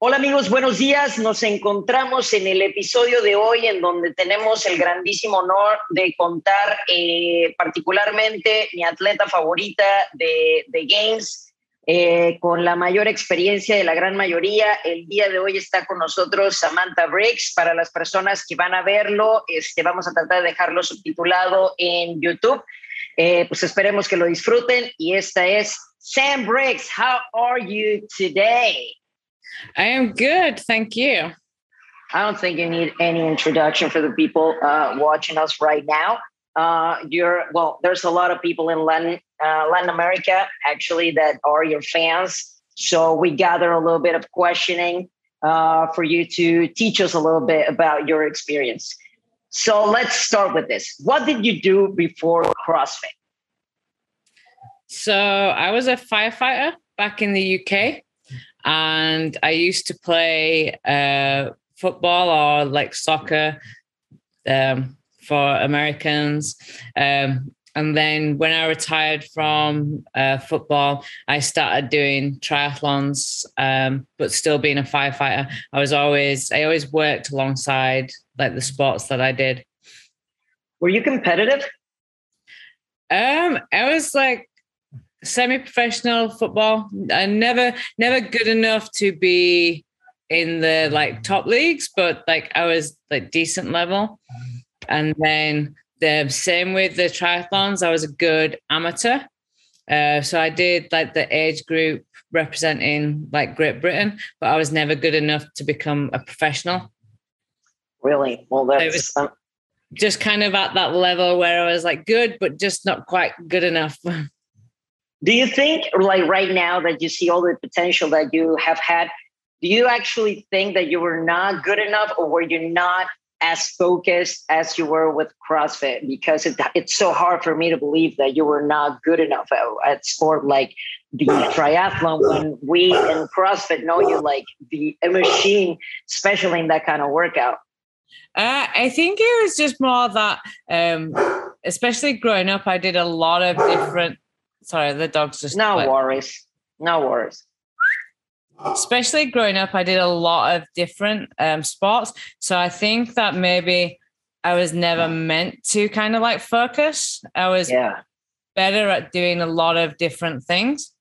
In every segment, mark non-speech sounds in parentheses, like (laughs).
Hola amigos, buenos días. Nos encontramos en el episodio de hoy en donde tenemos el grandísimo honor de contar eh, particularmente mi atleta favorita de, de Games, eh, con la mayor experiencia de la gran mayoría. El día de hoy está con nosotros Samantha Briggs. Para las personas que van a verlo, este, vamos a tratar de dejarlo subtitulado en YouTube. Eh, pues esperemos que lo disfruten. Y esta es Sam Briggs. How are you today? I am good. Thank you. I don't think you need any introduction for the people uh, watching us right now. Uh, you're well. There's a lot of people in Latin uh, Latin America actually that are your fans. So we gather a little bit of questioning uh, for you to teach us a little bit about your experience. So let's start with this. What did you do before CrossFit? So I was a firefighter back in the UK and I used to play uh, football or like soccer um, for Americans. Um, and then when I retired from uh, football, I started doing triathlons, um, but still being a firefighter. I was always, I always worked alongside like the sports that I did. Were you competitive? Um, I was like semi-professional football. I never never good enough to be in the like top leagues, but like I was like decent level. And then the same with the triathlons, I was a good amateur. Uh, so I did like the age group representing like Great Britain, but I was never good enough to become a professional. Really? Well, that's just kind of at that level where I was like good, but just not quite good enough. (laughs) Do you think, like right now, that you see all the potential that you have had? Do you actually think that you were not good enough, or were you not as focused as you were with CrossFit? Because it, it's so hard for me to believe that you were not good enough at, at sport like the triathlon when we in CrossFit know you like the machine, especially in that kind of workout. Uh, I think it was just more that, um, especially growing up, I did a lot of different Sorry, the dog's just. No like, worries. No worries. Especially growing up, I did a lot of different um, sports. So I think that maybe I was never meant to kind of like focus. I was yeah. better at doing a lot of different things.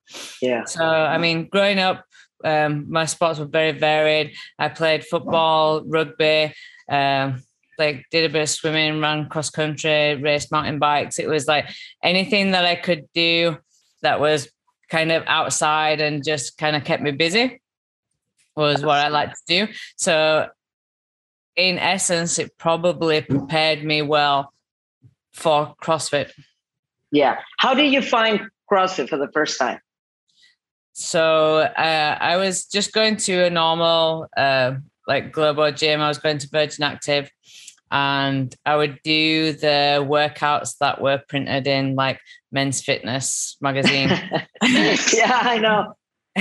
Yeah. So, I mean, growing up, um, my sports were very varied. I played football, rugby, um, like did a bit of swimming, ran cross country, raced mountain bikes. It was like anything that I could do that was kind of outside and just kind of kept me busy was what I like to do. So in essence, it probably prepared me well for CrossFit. Yeah. How did you find CrossFit for the first time? So uh, I was just going to a normal uh, like global gym. I was going to Virgin Active and I would do the workouts that were printed in like Men's Fitness magazine. (laughs) yeah, I know. (laughs)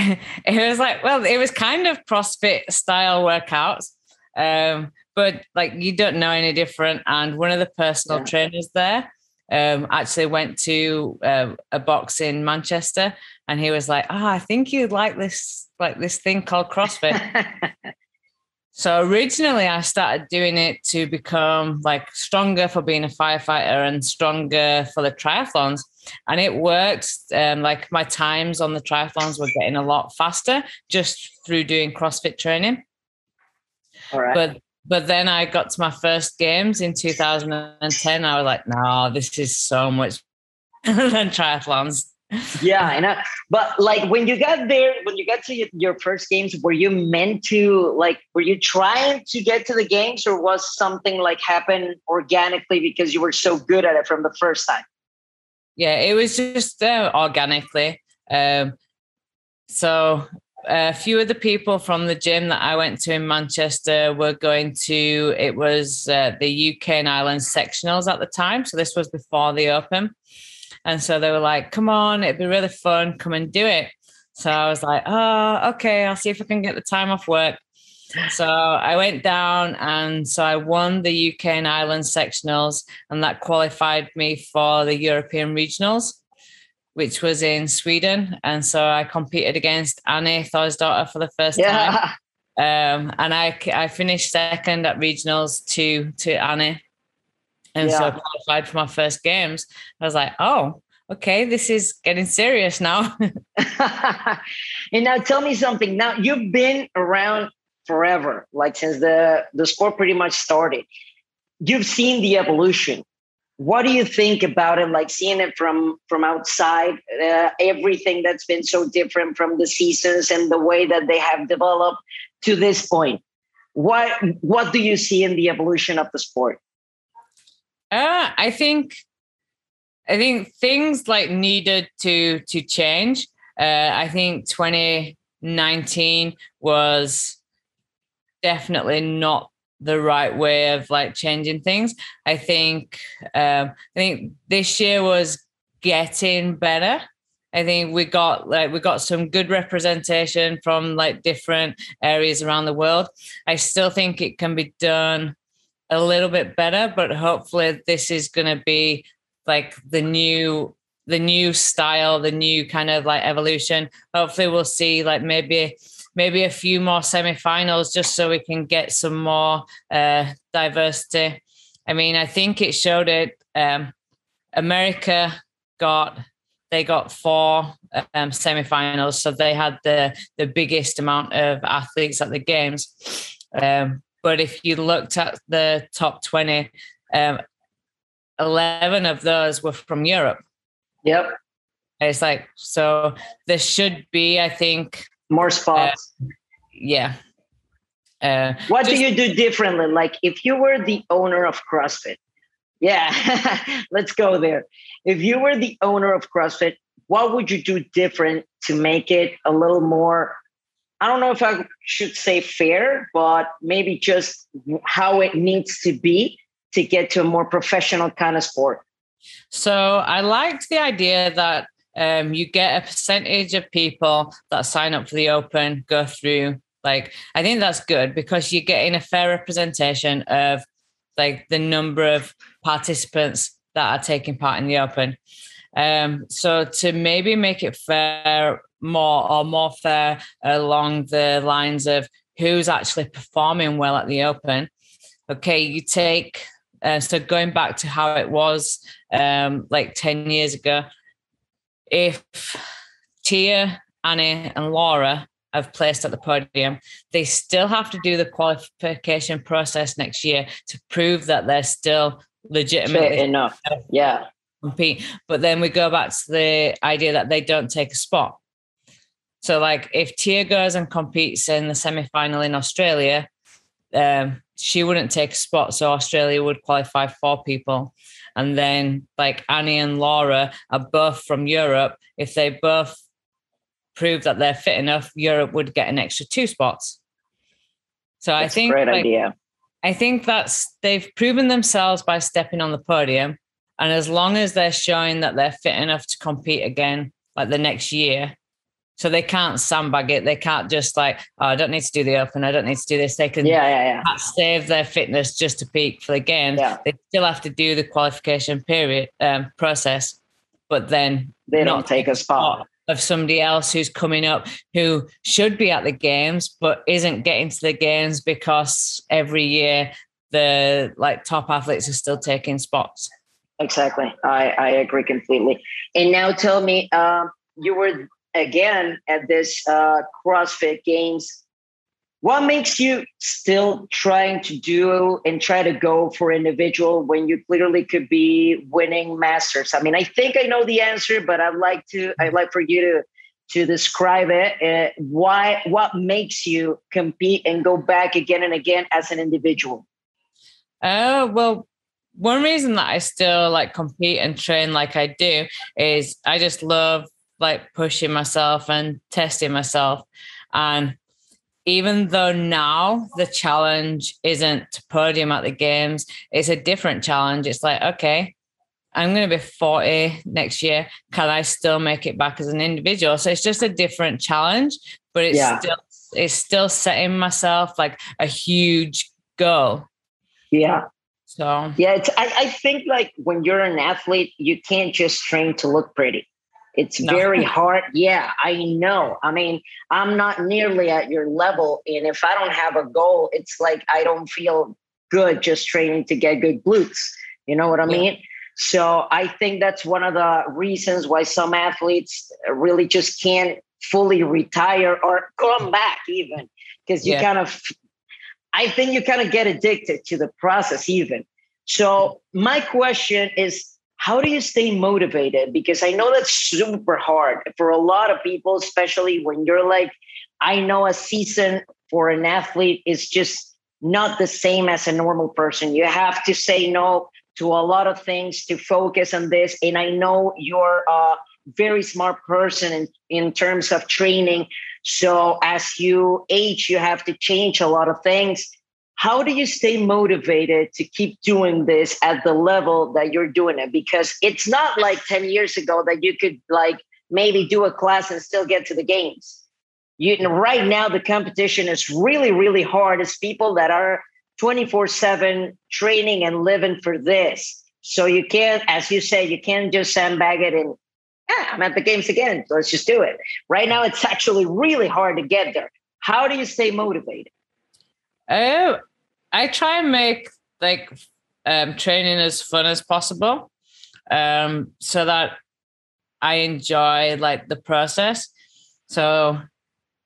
it was like, well, it was kind of CrossFit style workouts, um, but like you don't know any different. And one of the personal yeah. trainers there um, actually went to uh, a box in Manchester, and he was like, "Oh, I think you'd like this, like this thing called CrossFit." (laughs) So originally, I started doing it to become like stronger for being a firefighter and stronger for the triathlons, and it worked. Um, like my times on the triathlons were getting a lot faster just through doing CrossFit training. All right. But but then I got to my first games in 2010. I was like, no, this is so much (laughs) than triathlons yeah, I know. But like when you got there, when you got to your first games, were you meant to like, were you trying to get to the games or was something like happen organically because you were so good at it from the first time? Yeah, it was just uh, organically. Um, so a few of the people from the gym that I went to in Manchester were going to, it was uh, the UK and Ireland sectionals at the time. So this was before the Open. And so they were like, come on, it'd be really fun. Come and do it. So I was like, oh, okay, I'll see if I can get the time off work. So I went down and so I won the UK and Ireland sectionals, and that qualified me for the European regionals, which was in Sweden. And so I competed against Annie Thorisdottir for the first yeah. time. Um, and I I finished second at regionals to to Annie, and yeah. so I qualified for my first games. I was like, oh, okay, this is getting serious now. (laughs) and now tell me something. Now you've been around forever, like since the the sport pretty much started. You've seen the evolution what do you think about it like seeing it from from outside uh, everything that's been so different from the seasons and the way that they have developed to this point what what do you see in the evolution of the sport uh, i think i think things like needed to to change uh, i think 2019 was definitely not the right way of like changing things. I think um, I think this year was getting better. I think we got like we got some good representation from like different areas around the world. I still think it can be done a little bit better, but hopefully this is going to be like the new the new style, the new kind of like evolution. Hopefully we'll see like maybe maybe a few more semi-finals just so we can get some more uh, diversity. I mean, I think it showed it. Um, America got they got four um, semi-finals, so they had the the biggest amount of athletes at the games. Um, but if you looked at the top twenty, um, eleven of those were from Europe. Yep. It's like so. There should be, I think, more spots. Uh, yeah. Uh, what just, do you do differently? Like if you were the owner of CrossFit, yeah, (laughs) let's go there. If you were the owner of CrossFit, what would you do different to make it a little more? I don't know if I should say fair, but maybe just how it needs to be to get to a more professional kind of sport. So I liked the idea that um, you get a percentage of people that sign up for the open go through like i think that's good because you're getting a fair representation of like the number of participants that are taking part in the open um, so to maybe make it fair more or more fair along the lines of who's actually performing well at the open okay you take uh, so going back to how it was um, like 10 years ago if Tia, Annie, and Laura have placed at the podium, they still have to do the qualification process next year to prove that they're still legitimately enough. Yeah. Compete. But then we go back to the idea that they don't take a spot. So, like, if Tia goes and competes in the semi final in Australia, um, she wouldn't take a spot. So, Australia would qualify four people. And then like Annie and Laura are both from Europe. If they both prove that they're fit enough, Europe would get an extra two spots. So that's I think great like, idea. I think that's they've proven themselves by stepping on the podium. And as long as they're showing that they're fit enough to compete again, like the next year, so they can't sandbag it. They can't just like, oh, I don't need to do the open. I don't need to do this. They can yeah, yeah, yeah. save their fitness just to peak for the games. Yeah. They still have to do the qualification period um, process, but then they don't take a spot of somebody else who's coming up who should be at the games but isn't getting to the games because every year the like top athletes are still taking spots. Exactly, I I agree completely. And now tell me, um, you were again at this uh, CrossFit Games. What makes you still trying to do and try to go for individual when you clearly could be winning masters? I mean, I think I know the answer, but I'd like to. I'd like for you to to describe it. Uh, why? What makes you compete and go back again and again as an individual? Uh, well, one reason that I still like compete and train like I do is I just love like pushing myself and testing myself. And even though now the challenge isn't to podium at the games, it's a different challenge. It's like, okay, I'm going to be 40 next year. Can I still make it back as an individual? So it's just a different challenge, but it's yeah. still it's still setting myself like a huge goal. Yeah. So yeah, it's I, I think like when you're an athlete, you can't just train to look pretty It's no. very (laughs) hard. Yeah, I know. I mean, I'm not nearly at your level. And if I don't have a goal, it's like I don't feel good just training to get good glutes. You know what I yeah. mean? So I think that's one of the reasons why some athletes really just can't fully retire or come back even because you yeah. kind of I think you kind of get addicted to the process even. So my question is how do you stay motivated? Because I know that's super hard for a lot of people, especially when you're like, I know a season for an athlete is just not the same as a normal person. You have to say no to a lot of things to focus on this. And I know you're a very smart person in, in terms of training. So as you age, you have to change a lot of things. How do you stay motivated to keep doing this at the level that you're doing it? Because it's not like 10 years ago that you could like maybe do a class and still get to the games. You right now the competition is really, really hard. It's people that are 24-7 training and living for this. So you can't, as you say, you can't just sandbag it and yeah, I'm at the games again. Let's just do it. Right now, it's actually really hard to get there. How do you stay motivated? Oh, I try and make like um, training as fun as possible, um, so that I enjoy like the process. So,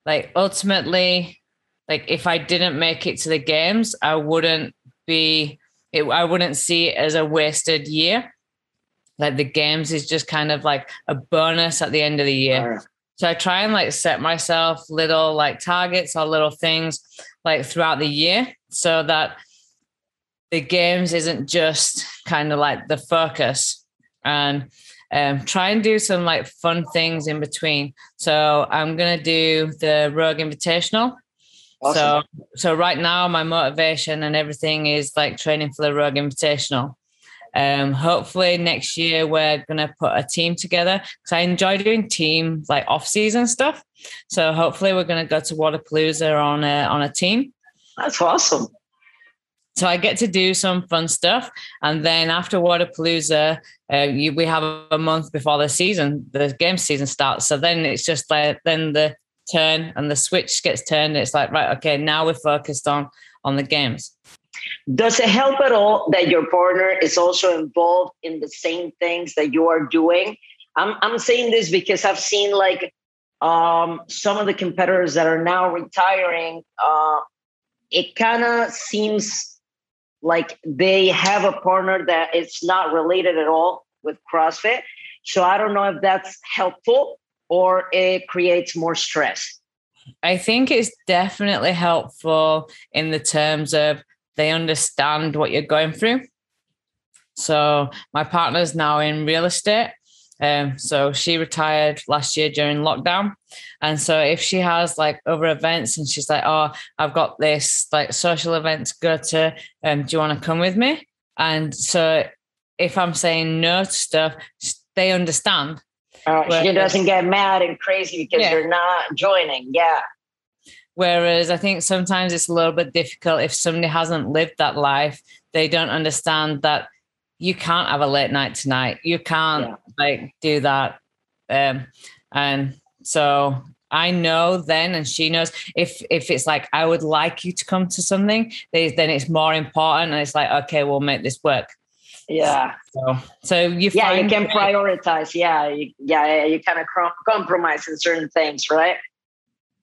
like ultimately, like if I didn't make it to the games, I wouldn't be. It, I wouldn't see it as a wasted year like the games is just kind of like a bonus at the end of the year. So I try and like set myself little like targets or little things like throughout the year so that the games isn't just kind of like the focus and um, try and do some like fun things in between. So I'm gonna do the Rogue Invitational. Awesome. So so right now my motivation and everything is like training for the Rogue Invitational. Um, hopefully next year we're gonna put a team together because I enjoy doing team like off season stuff. So hopefully we're gonna go to Wodapalooza on a on a team. That's awesome. So I get to do some fun stuff, and then after Wodapalooza, uh, you, we have a month before the season, the game season starts. So then it's just like then the turn and the switch gets turned. It's like right, okay, now we're focused on on the games. Does it help at all that your partner is also involved in the same things that you are doing? I'm I'm saying this because I've seen like um, some of the competitors that are now retiring. Uh, it kind of seems like they have a partner that is not related at all with CrossFit. So I don't know if that's helpful or it creates more stress. I think it's definitely helpful in the terms of they understand what you're going through. So my partner's now in real estate. Um, so she retired last year during lockdown. And so if she has like other events and she's like, oh, I've got this like social event to go to, um, do you want to come with me? And so if I'm saying no to stuff, they understand. Uh, she doesn't get mad and crazy because yeah. you're not joining. Yeah. Whereas I think sometimes it's a little bit difficult if somebody hasn't lived that life, they don't understand that you can't have a late night tonight. You can't yeah. like do that. Um, and so I know then, and she knows if if it's like I would like you to come to something, they, then it's more important, and it's like okay, we'll make this work. Yeah. So, so you yeah you can prioritize. Yeah, you, yeah, you kind of compromise in certain things, right?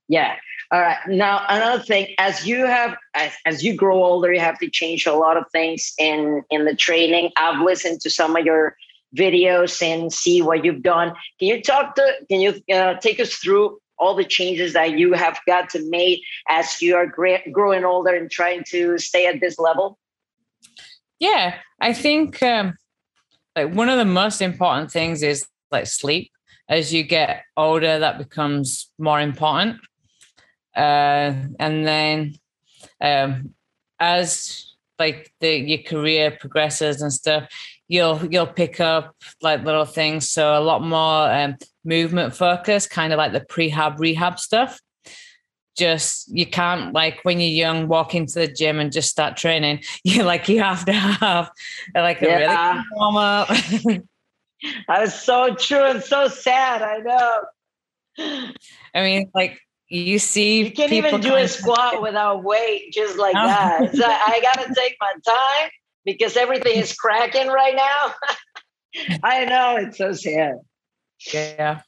Yeah. All right. Now another thing, as you have as, as you grow older, you have to change a lot of things in in the training. I've listened to some of your videos and see what you've done. Can you talk to? Can you uh, take us through all the changes that you have got to make as you are gra- growing older and trying to stay at this level? Yeah, I think um, like one of the most important things is like sleep. As you get older, that becomes more important. Uh, and then um, as like the your career progresses and stuff, you'll you'll pick up like little things. So a lot more um, movement focus, kind of like the prehab rehab stuff. Just you can't like when you're young walk into the gym and just start training. (laughs) You like you have to have like a yeah. really warm up. (laughs) That's so true and so sad. I know. I mean, like you see, you can't even do a squat without weight, just like no. that. (laughs) Like, I gotta take my time because everything is cracking right now. (laughs) I know it's so sad. Yeah.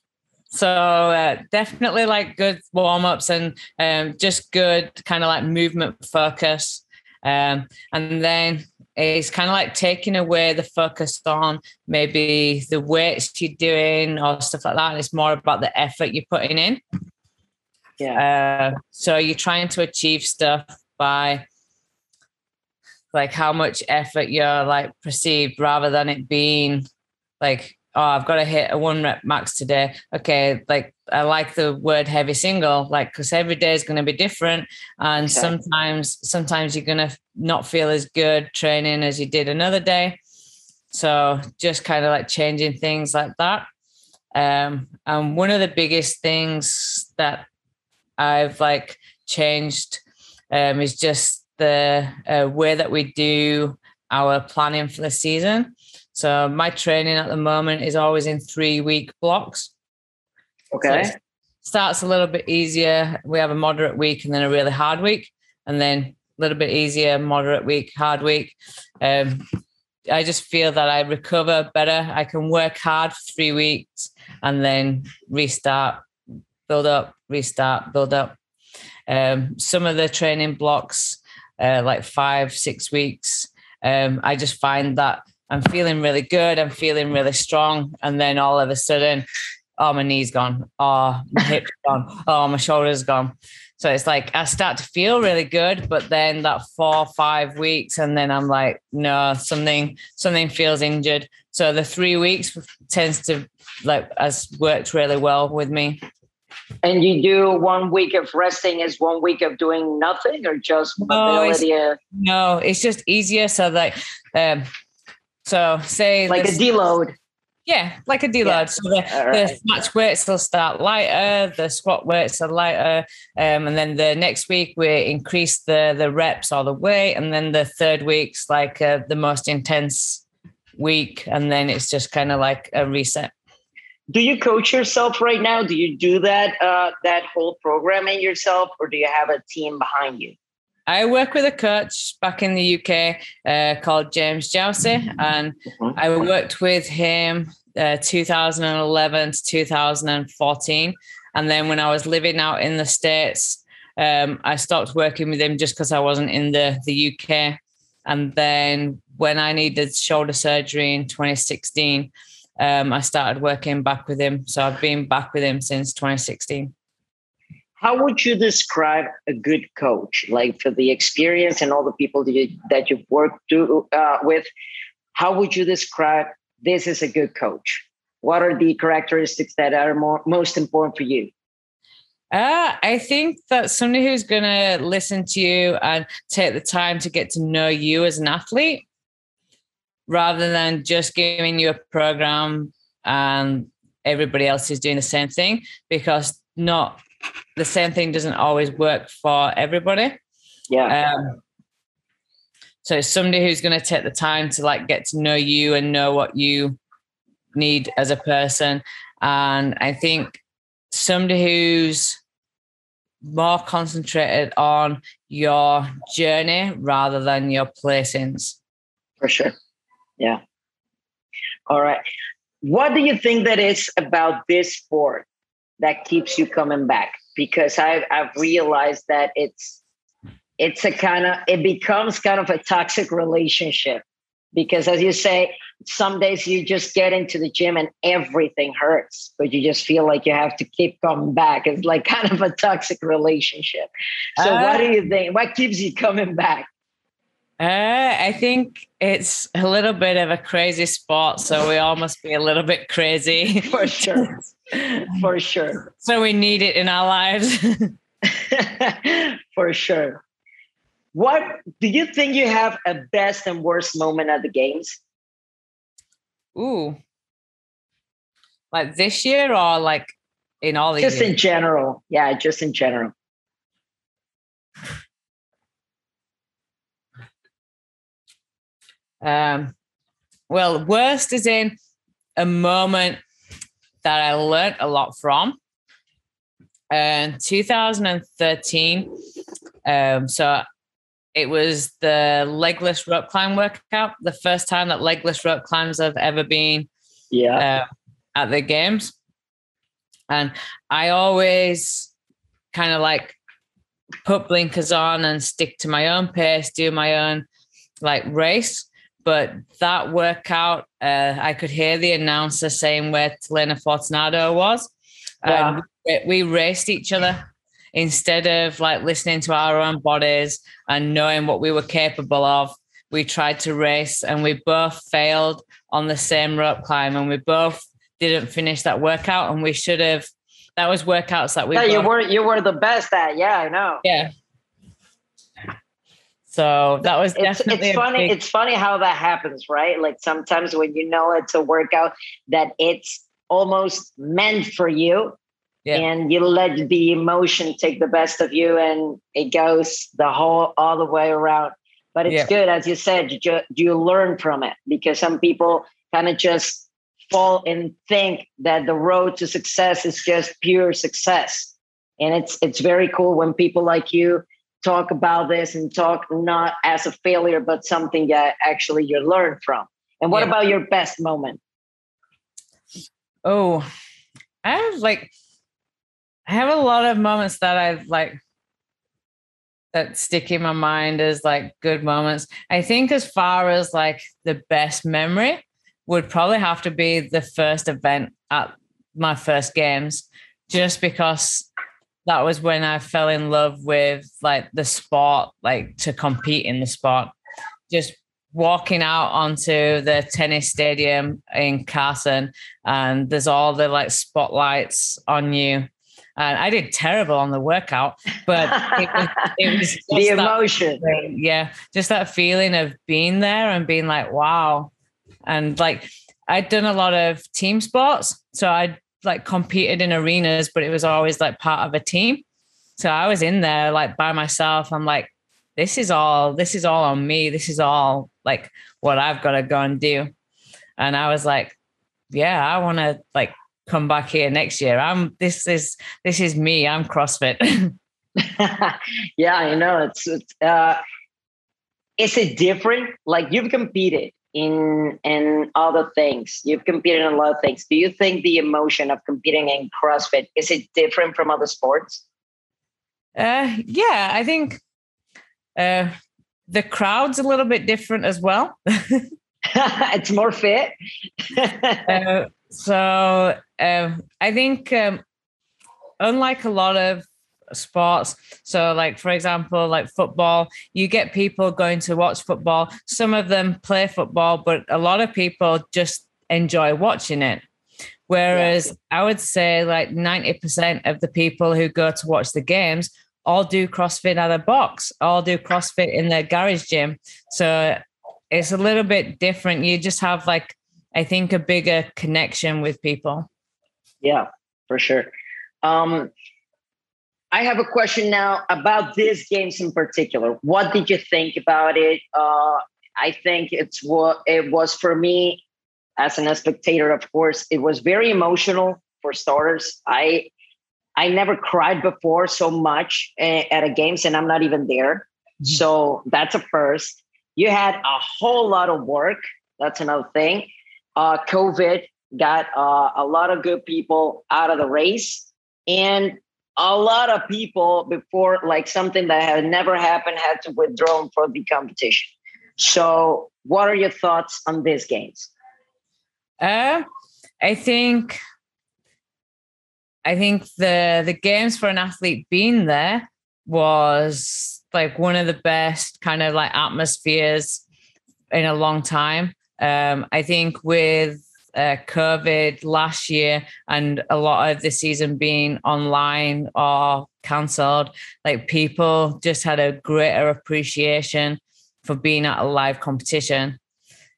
So uh, definitely like good warm ups and um, just good kind of like movement focus. Um, and then it's kind of like taking away the focus on maybe the weights you're doing or stuff like that. It's more about the effort you're putting in. Yeah. Uh, so you're trying to achieve stuff by like how much effort you're like perceived rather than it being like oh i've got to hit a one rep max today okay like i like the word heavy single like because every day is going to be different and okay. sometimes sometimes you're going to not feel as good training as you did another day so just kind of like changing things like that um and one of the biggest things that i've like changed um is just the uh, way that we do our planning for the season so my training at the moment is always in three week blocks. Okay. So starts a little bit easier. We have a moderate week and then a really hard week, and then a little bit easier, moderate week, hard week. Um, I just feel that I recover better. I can work hard for three weeks and then restart, build up, restart, build up. Um, some of the training blocks, uh, like five, six weeks, um, I just find that I'm feeling really good. I'm feeling really strong. And then all of a sudden, oh, my knee's gone. Oh, my hip's gone. Oh, my shoulder's gone. So it's like I start to feel really good, but then that four, five weeks, and then I'm like, no, something, something feels injured. So the three weeks tends to like has worked really well with me. And you do one week of resting is one week of doing nothing or just mobility? No, it's, no, it's just easier. So like um so say like this, a deload. Yeah, like a deload. Yeah. So the, right. the snatch weights will start lighter, the squat weights are lighter, um, and then the next week we increase the the reps or the weight, and then the third week's like uh, the most intense week, and then it's just kind of like a reset. Do you coach yourself right now? Do you do that uh, that whole programming yourself, or do you have a team behind you? I work with a coach back in the UK uh, called James Jowsey, and mm-hmm. I worked with him uh, 2011 to 2014. And then when I was living out in the States, um, I stopped working with him just because I wasn't in the, the UK. And then when I needed shoulder surgery in 2016, um, I started working back with him. So I've been back with him since 2016 how would you describe a good coach? Like for the experience and all the people that, you, that you've worked to, uh, with how would you describe this is a good coach? What are the characteristics that are more, most important for you? Uh, I think that somebody who's going to listen to you and take the time to get to know you as an athlete rather than just giving you a program and everybody else is doing the same thing because not the same thing doesn't always work for everybody. Yeah. Um, so it's somebody who's going to take the time to like get to know you and know what you need as a person. And I think somebody who's more concentrated on your journey rather than your placings. For sure. Yeah. All right. What do you think that is about this sport that keeps you coming back? Because I've, I've realized that it's it's a kind of it becomes kind of a toxic relationship. Because as you say some days you just get into the gym and everything hurts but you just feel like you have to keep coming back. It's like (laughs) kind of a toxic relationship. So uh, what do you think? What keeps you coming back uh, I think it's a little bit of a crazy sport, so we all must be a little bit crazy. (laughs) For sure. For sure. So we need it in our lives. (laughs) For sure. What do you think you have a best and worst moment at the games? Ooh. Like this year or like in all the Just years? in general. Yeah, just in general. Um, well, worst is in a moment that I learned a lot from. In 2013, um, so it was the legless rope climb workout, the first time that legless rope climbs have ever been yeah. Uh, at the games. And I always kind of like put blinkers on and stick to my own pace, do my own like race. But that workout, uh, I could hear the announcer saying where Lena Fortunato was. Yeah. And we raced each other instead of like listening to our own bodies and knowing what we were capable of. We tried to race and we both failed on the same rope climb and we both didn't finish that workout and we should have that was workouts that we yeah, you were you were the best at yeah i know yeah so that was it's, it's funny big... it's funny how that happens right like sometimes when you know it's a workout that it's almost meant for you yeah. and you let the emotion take the best of you and it goes the whole all the way around but it's yeah. good as you said you, you learn from it because some people kind of just fall and think that the road to success is just pure success and it's it's very cool when people like you talk about this and talk not as a failure but something that actually you learn from and what yeah. about your best moment oh i have like i have a lot of moments that i've like that stick in my mind as like good moments. I think as far as like the best memory would probably have to be the first event at my first games, just because that was when I fell in love with like the sport, like to compete in the sport. Just walking out onto the tennis stadium in Carson and there's all the like spotlights on you and I did terrible on the workout, but it was, (laughs) it was the emotion. Feeling, yeah, just that feeling of being there and being like, wow. And like, I'd done a lot of team sports. So I'd like competed in arenas, but it was always like part of a team. So I was in there like by myself. I'm like, this is all, this is all on me. This is all like what I've got to go and do. And I was like, yeah, I want to like come back here next year. I'm this is this is me. I'm CrossFit. (laughs) (laughs) yeah, I know. It's, it's uh, is it different? Like you've competed in in other things. You've competed in a lot of things. Do you think the emotion of competing in CrossFit is it different from other sports? Uh, yeah, I think uh, the crowd's a little bit different as well. (laughs) (laughs) it's more fit. uh, (laughs) so um, I think, um, unlike a lot of sports, so like for example, like football, you get people going to watch football. Some of them play football, but a lot of people just enjoy watching it. Whereas yeah. I would say like 90% of the people who go to watch the games all do CrossFit at a box, all do CrossFit in their garage gym. So it's a little bit different. You just have like, I think, a bigger connection with people. Yeah, for sure. Um, I have a question now about these games in particular. What did you think about it? Uh, I think it's what it was for me as an spectator. Of course, it was very emotional for starters. I I never cried before so much at a games, and I'm not even there. Mm-hmm. So that's a first. You had a whole lot of work. That's another thing. Uh, COVID got uh, a lot of good people out of the race, and a lot of people before, like something that had never happened, had to withdraw from the competition. So, what are your thoughts on these games? Uh, I think I think the the games for an athlete being there was like one of the best kind of like atmospheres in a long time. Um, I think with uh, COVID last year and a lot of the season being online or cancelled, like people just had a greater appreciation for being at a live competition.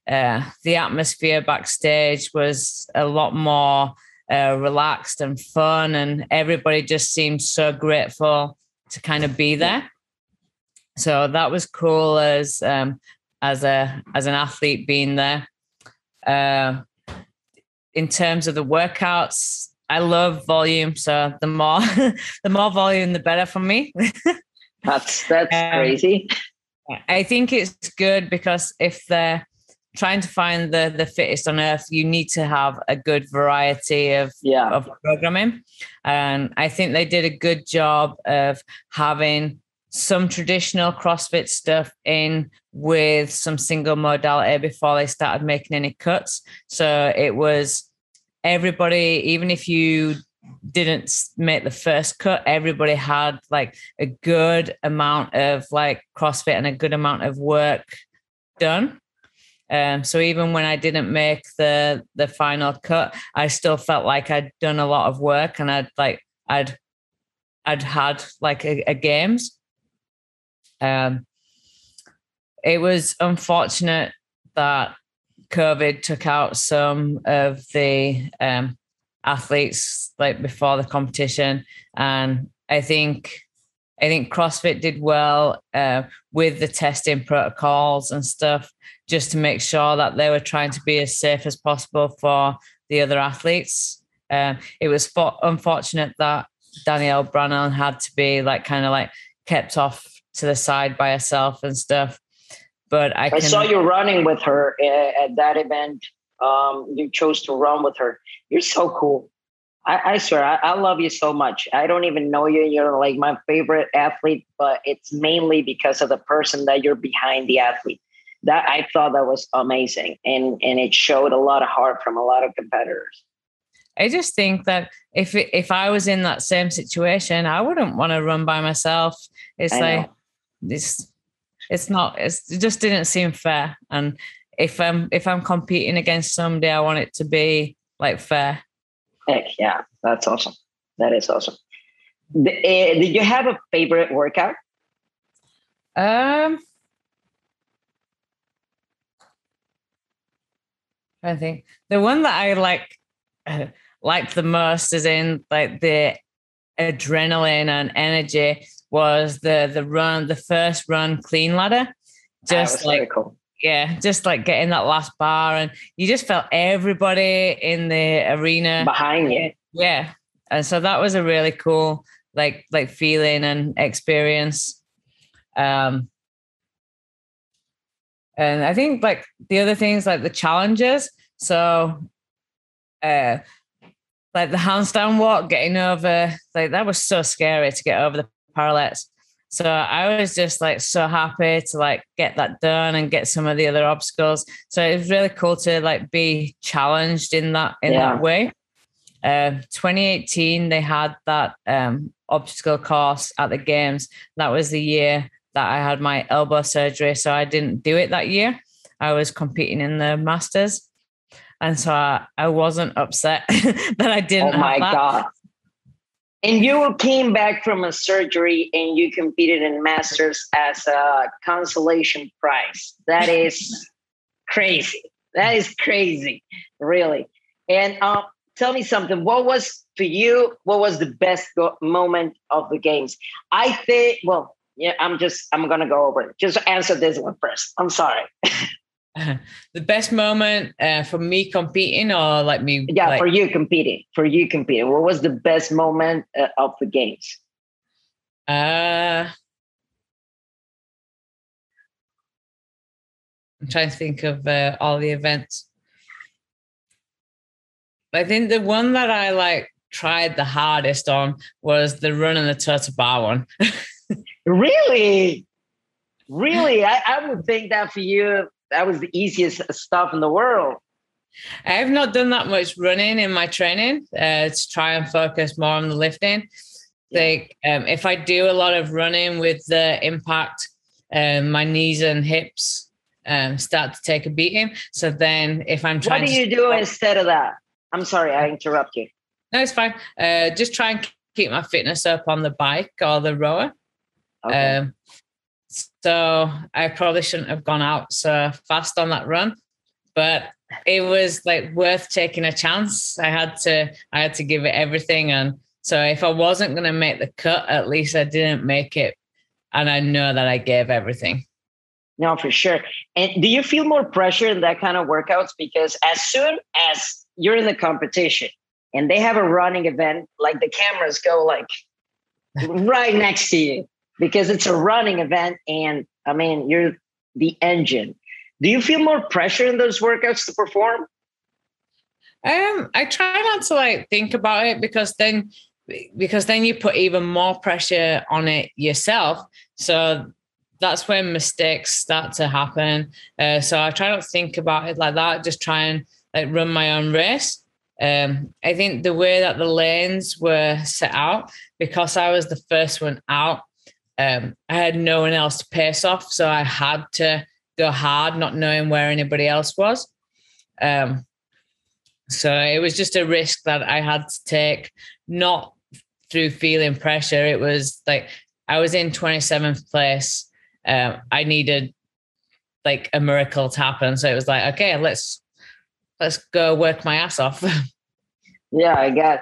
Uh, the atmosphere backstage was a lot more uh, relaxed and fun, and everybody just seemed so grateful to kind of be there so that was cool as um, as a as an athlete being there. Uh, in terms of the workouts, I love volume. So the more (laughs) the more volume, the better for me. (laughs) that's that's um, crazy. I think it's good because if they're trying to find the the fittest on earth, you need to have a good variety of yeah. of programming. And I think they did a good job of having some traditional CrossFit stuff in with some single modality before they started making any cuts. So it was everybody, even if you didn't make the first cut, everybody had like a good amount of like CrossFit and a good amount of work done. Um, so even when I didn't make the the final cut, I still felt like I'd done a lot of work and I'd like I'd I'd had like a, a games. Um, it was unfortunate that COVID took out some of the um, athletes like before the competition, and I think I think CrossFit did well uh, with the testing protocols and stuff, just to make sure that they were trying to be as safe as possible for the other athletes. Uh, it was for- unfortunate that Danielle Brandon had to be like kind of like kept off to the side by herself and stuff. But I, I saw you running with her uh, at that event. Um, you chose to run with her. You're so cool. I, I swear, I, I, love you so much. I don't even know you. You're like my favorite athlete, but it's mainly because of the person that you're behind the athlete. That I thought that was amazing, and and it showed a lot of heart from a lot of competitors. I just think that if if I was in that same situation, I wouldn't want to run by myself. It's I like know. This. It's not. It's, it just didn't seem fair. And if I'm if I'm competing against somebody, I want it to be like fair. Heck yeah, that's awesome. That is awesome. The, uh, did you have a favorite workout? Um, I think the one that I like uh, liked the most is in like the adrenaline and energy was the the run, the first run clean ladder. Just like cool yeah, just like getting that last bar, and you just felt everybody in the arena behind you. Yeah, and so that was a really cool like like feeling and experience. Um, and I think like the other things like the challenges. So, uh, like the handstand walk, getting over like that was so scary to get over the parallettes. So I was just like so happy to like get that done and get some of the other obstacles. So it was really cool to like be challenged in that in yeah. that way. Uh, 2018 they had that um, obstacle course at the games. That was the year that I had my elbow surgery, so I didn't do it that year. I was competing in the masters, and so I, I wasn't upset (laughs) that I didn't. Oh my god! And you came back from a surgery and you competed in Masters as a consolation prize. That is (laughs) crazy. That is crazy, really. And uh, tell me something. What was for you? What was the best go- moment of the games? I think. Well, yeah. I'm just. I'm gonna go over it. Just answer this one first. I'm sorry. (laughs) the best moment uh, for me competing or like me yeah like, for you competing for you competing. What was the best moment uh, of the games? Uh i'm trying to think of uh, all the events. I think the one that i like tried the hardest on was the run and the total bar one. (laughs) Really? Really? (laughs) I, I would think that for you that was the easiest stuff in the world. I have not done that much running in my training uh, to try and focus more on the lifting. Like um, if I do a lot of running with the impact, um, my knees and hips um, start to take a beating. So then if I'm trying, what do you do stop, instead of that? I'm sorry, I interrupt you. No, it's fine. Uh, just try and keep my fitness up on the bike or the rower. Okay. Um, so I probably shouldn't have gone out so fast on that run, but it was like worth taking a chance. I had to, I had to give it everything. And so if I wasn't going to make the cut, at least I didn't make it. And I know that I gave everything. No, for sure. And do you feel more pressure in that kind of workouts? Because as soon as you're in the competition and they have a running event, like the cameras go like (laughs) right next to you because it's a running event and I mean you're the engine. Do you feel more pressure in those workouts to perform? Um, I try not to like think about it because then because then you put even more pressure on it yourself. So that's when mistakes start to happen. Uh, so I try not to think about it like that. Just try and like run my own race. Um, I think the way that the lanes were set out, because I was the first one out, um, I had no one else to pace off. So I had to go hard, not knowing where anybody else was. Um, so it was just a risk that I had to take, not through feeling pressure. It was like I was in 27th place. Um, I needed like a miracle to happen. So it was like, okay, let's let's go work my ass off. (laughs) yeah, I got.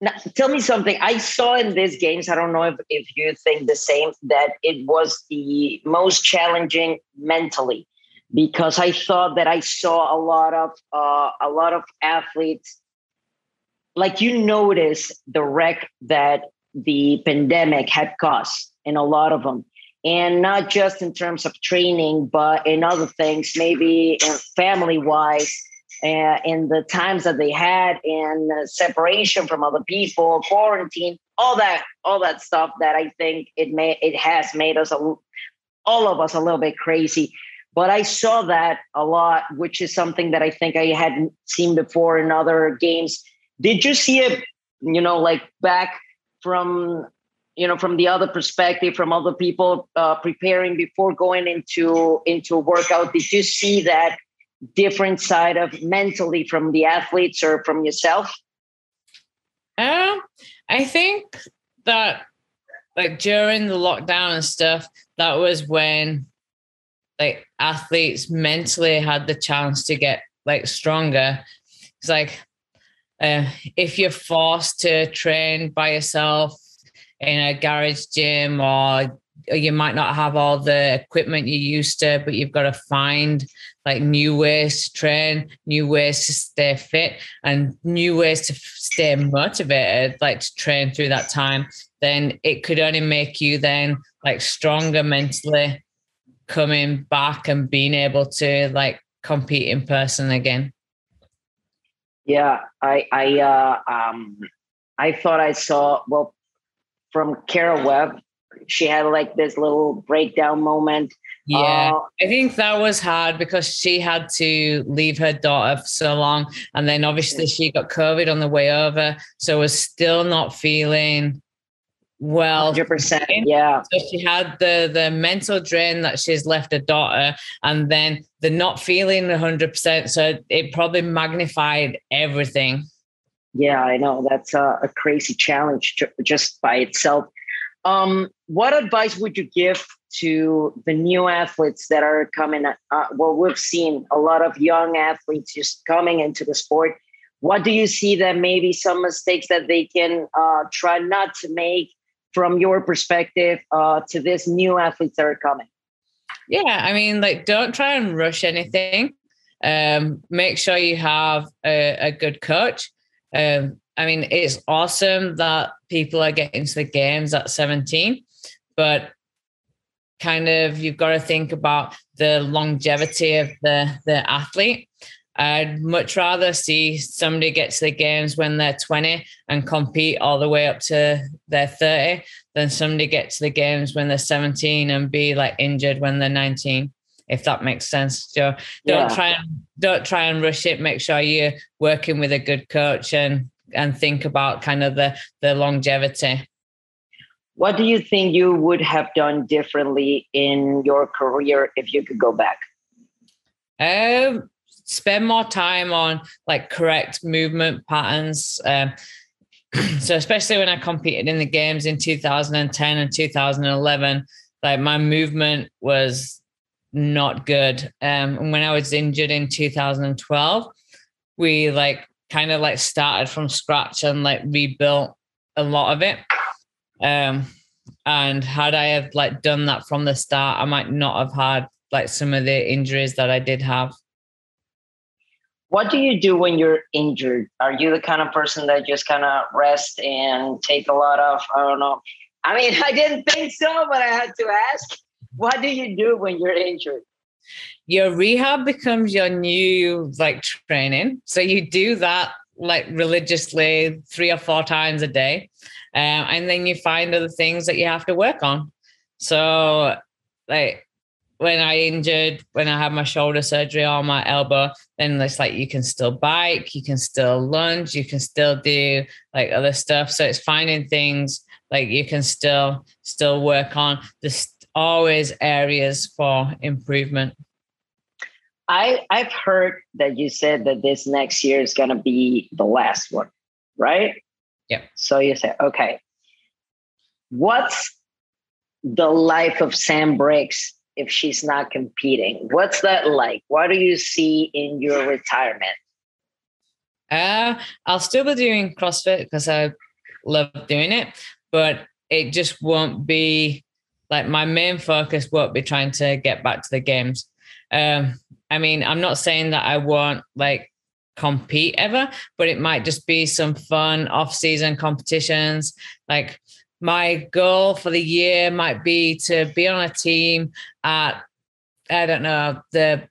Now, tell me something. I saw in these games. I don't know if, if you think the same. That it was the most challenging mentally, because I thought that I saw a lot of uh, a lot of athletes. Like you notice the wreck that the pandemic had caused in a lot of them and not just in terms of training but in other things maybe family wise uh, in the times that they had in uh, separation from other people, quarantine, all that, all that stuff that I think it may it has made us a, all of us a little bit crazy. But I saw that a lot, which is something that I think I hadn't seen before in other games. Did you see it? You know, like back from you know from the other perspective from other people uh, preparing before going into into a workout did you see that different side of mentally from the athletes or from yourself? Um, I think that like during the lockdown and stuff, that was when like athletes mentally had the chance to get like stronger. It's like uh, if you're forced to train by yourself in a garage gym or you might not have all the equipment you used to, but you've got to find like new ways to train, new ways to stay fit, and new ways to stay motivated, like to train through that time, then it could only make you then like stronger mentally coming back and being able to like compete in person again. Yeah, I I uh um I thought I saw well from Kara Webb she had like this little breakdown moment. Yeah, uh, I think that was hard because she had to leave her daughter for so long, and then obviously she got COVID on the way over, so was still not feeling well. 100% yeah. So she had the the mental drain that she's left her daughter and then the not feeling 100% so it probably magnified everything. Yeah i know that's a, a crazy challenge just by itself. Um, what advice would you give to the new athletes that are coming? Uh, well, we've seen a lot of young athletes just coming into the sport. What do you see that maybe some mistakes that they can uh, try not to make from your perspective uh, to this new athletes that are coming? Yeah, I mean, like, don't try and rush anything. Um, make sure you have a, a good coach. Um, I mean, it's awesome that people are getting to the games at 17, but kind of you've got to think about the longevity of the the athlete. I'd much rather see somebody get to the games when they're 20 and compete all the way up to their 30 than somebody get to the games when they're 17 and be like injured when they're 19 if that makes sense. So don't yeah. try and don't try and rush it. Make sure you're working with a good coach and and think about kind of the the longevity what do you think you would have done differently in your career if you could go back um spend more time on like correct movement patterns um, (clears throat) so especially when i competed in the games in 2010 and 2011 like my movement was not good um, and when i was injured in 2012 we like kind of like started from scratch and like rebuilt a lot of it. Um, and had I have like done that from the start, I might not have had like some of the injuries that I did have. What do you do when you're injured? Are you the kind of person that just kind of rest and take a lot of, I don't know. I mean, (laughs) I didn't think so, but I had to ask. What do you do when you're injured? Your rehab becomes your new like training. So you do that like religiously three or four times a day. Um, and then you find other things that you have to work on. So, like when I injured, when I had my shoulder surgery on my elbow, then it's like you can still bike, you can still lunge, you can still do like other stuff. So it's finding things like you can still still work on. There's always areas for improvement. I I've heard that you said that this next year is gonna be the last one, right? Yeah. So you say, okay, what's the life of Sam Briggs if she's not competing? What's that like? What do you see in your retirement? Uh, I'll still be doing CrossFit because I love doing it, but it just won't be like my main focus won't be trying to get back to the games. Um, I mean, I'm not saying that I won't like compete ever, but it might just be some fun off-season competitions. Like my goal for the year might be to be on a team at I don't know the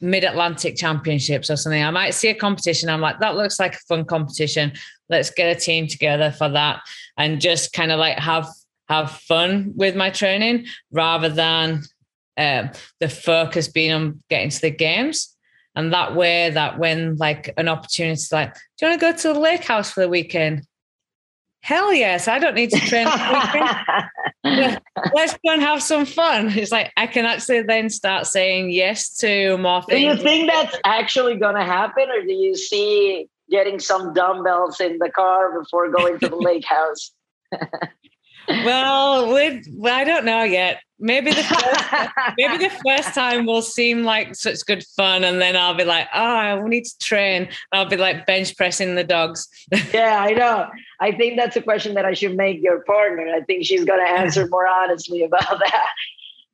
Mid Atlantic Championships or something. I might see a competition. I'm like, that looks like a fun competition. Let's get a team together for that and just kind of like have have fun with my training rather than um, the focus being on getting to the games. And that way, that when like an opportunity, is like, do you want to go to the lake house for the weekend? Hell yes, I don't need to train. (laughs) Let's go and have some fun. It's like I can actually then start saying yes to more things. Do you think that's actually going to happen, or do you see getting some dumbbells in the car before going to the lake (laughs) house? (laughs) well, we well, I don't know yet. Maybe the first, maybe the first time will seem like such good fun, and then I'll be like, "Oh, I need to train." I'll be like bench pressing the dogs. (laughs) yeah, I know. I think that's a question that I should make your partner. I think she's going to answer (laughs) more honestly about that.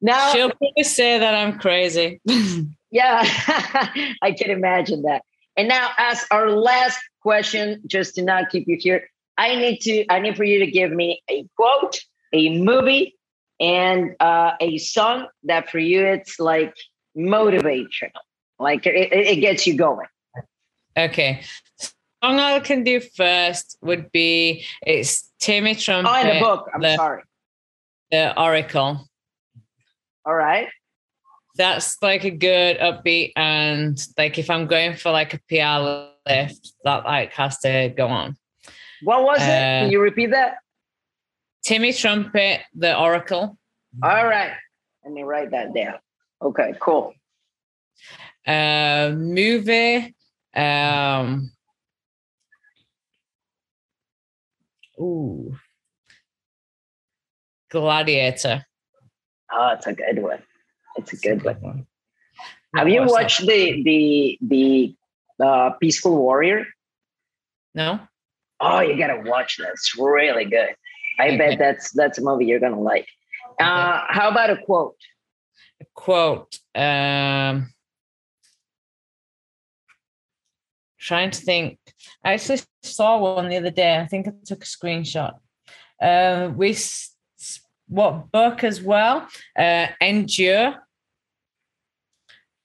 Now she'll probably say that I'm crazy. (laughs) yeah, I can imagine that. And now, as our last question, just to not keep you here, I need to I need for you to give me a quote, a movie, and uh, a song that for you it's like motivational, like it, it gets you going. Okay. Song I can do first would be it's Timmy Trumpet. Oh, in the book. I'm the, sorry. The Oracle. All right. That's like a good upbeat, and like if I'm going for like a PR lift, that like has to go on. What was uh, it? Can uh, you repeat that? Timmy Trumpet, the Oracle. All right. Let me write that down. Okay, cool. Uh, movie. Um, ooh. Gladiator. Oh, it's a good one. It's a good one. Have you watched the the the uh, Peaceful Warrior? No. Oh, you gotta watch that. It's really good. I bet that's that's a movie you're gonna like. Uh, how about a quote? A quote. Um, trying to think. I actually saw one the other day. I think I took a screenshot. Uh, we what book as well? Uh, Endure.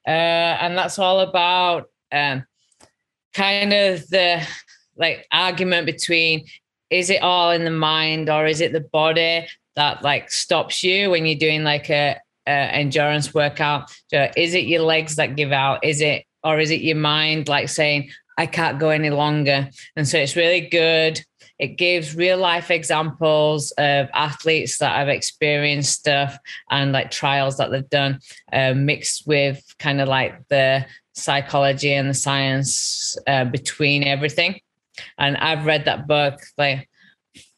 Uh, and that's all about um, kind of the like argument between is it all in the mind or is it the body that like stops you when you're doing like a, a endurance workout? So is it your legs that give out? Is it or is it your mind like saying i can't go any longer? And so it's really good. It gives real life examples of athletes that have experienced stuff and like trials that they've done uh, mixed with kind of like the psychology and the science uh, between everything and I've read that book like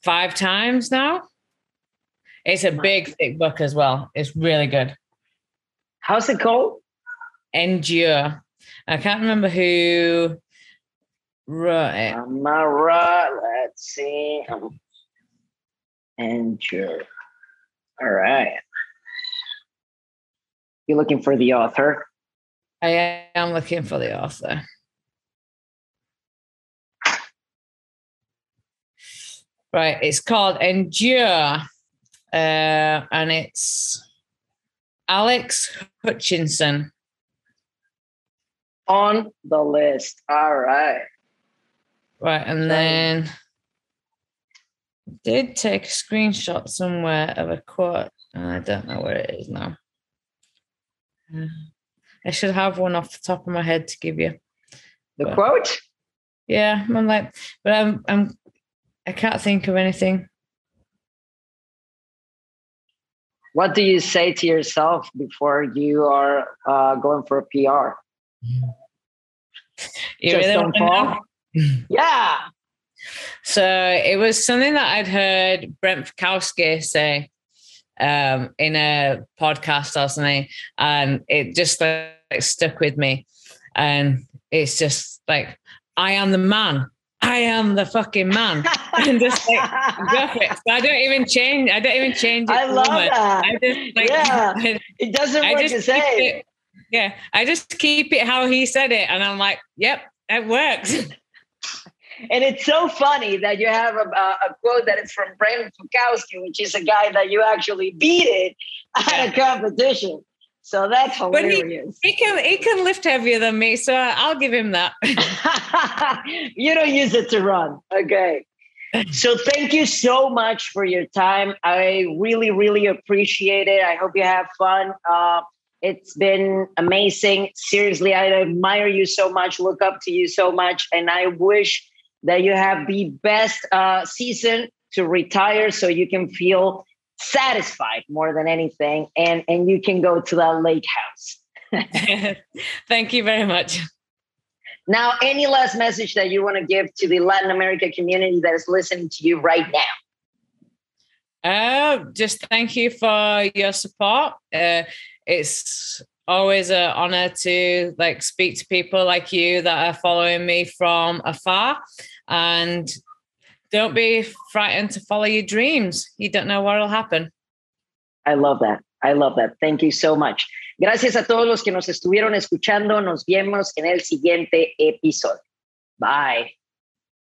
five times now. It's a big, thick book as well. It's really good. How's it called? Endure. I can't remember who wrote it. Amara, let's see. Um, Endure. All right. You're looking for the author? I am looking for the author. Right. It's called Endure. Uh, and it's Alex Hutchinson. On the list. All right. Right. And then did take a screenshot somewhere of a quote. I don't know where it is now. I should have one off the top of my head to give you. The but, quote? Yeah, I'm like, but I'm I'm I can't think of anything. What do you say to yourself before you are uh, going for a PR? You Just really don't fall. (laughs) yeah. So it was something that I'd heard Brent Fikowski say um, in a podcast or something, and it just like stuck with me. And it's just like, I am the man. I am the fucking man. (laughs) and just like go for it. So I don't even change. I don't even change it. I love moment. that. I just like yeah. (laughs) it doesn't I just to say. It, yeah. I just keep it how he said it. And I'm like, yep, it works. (laughs) And it's so funny that you have a, a quote that is from Brandon Fikowski, which is a guy that you actually beat it at a competition. So that's hilarious. But he, he can he can lift heavier than me, so I'll give him that. (laughs) (laughs) you don't use it to run. Okay. So thank you so much for your time. I really, really appreciate it. I hope you have fun. Uh, it's been amazing. Seriously, I admire you so much, look up to you so much, and I wish that you have the best uh, season to retire so you can feel satisfied more than anything and and you can go to that lake house. (laughs) Thank you very much. Now any last message that you want to give to the latin america community that is listening to you right now? Uh, just thank you for your support. Uh, it's always an honor to like speak to people like you that are following me from afar and don't be frightened to follow your dreams. You don't know what will happen. I love that. I love that. Thank you so much. Gracias a todos los que nos estuvieron escuchando. Nos vemos en el siguiente episodio. Bye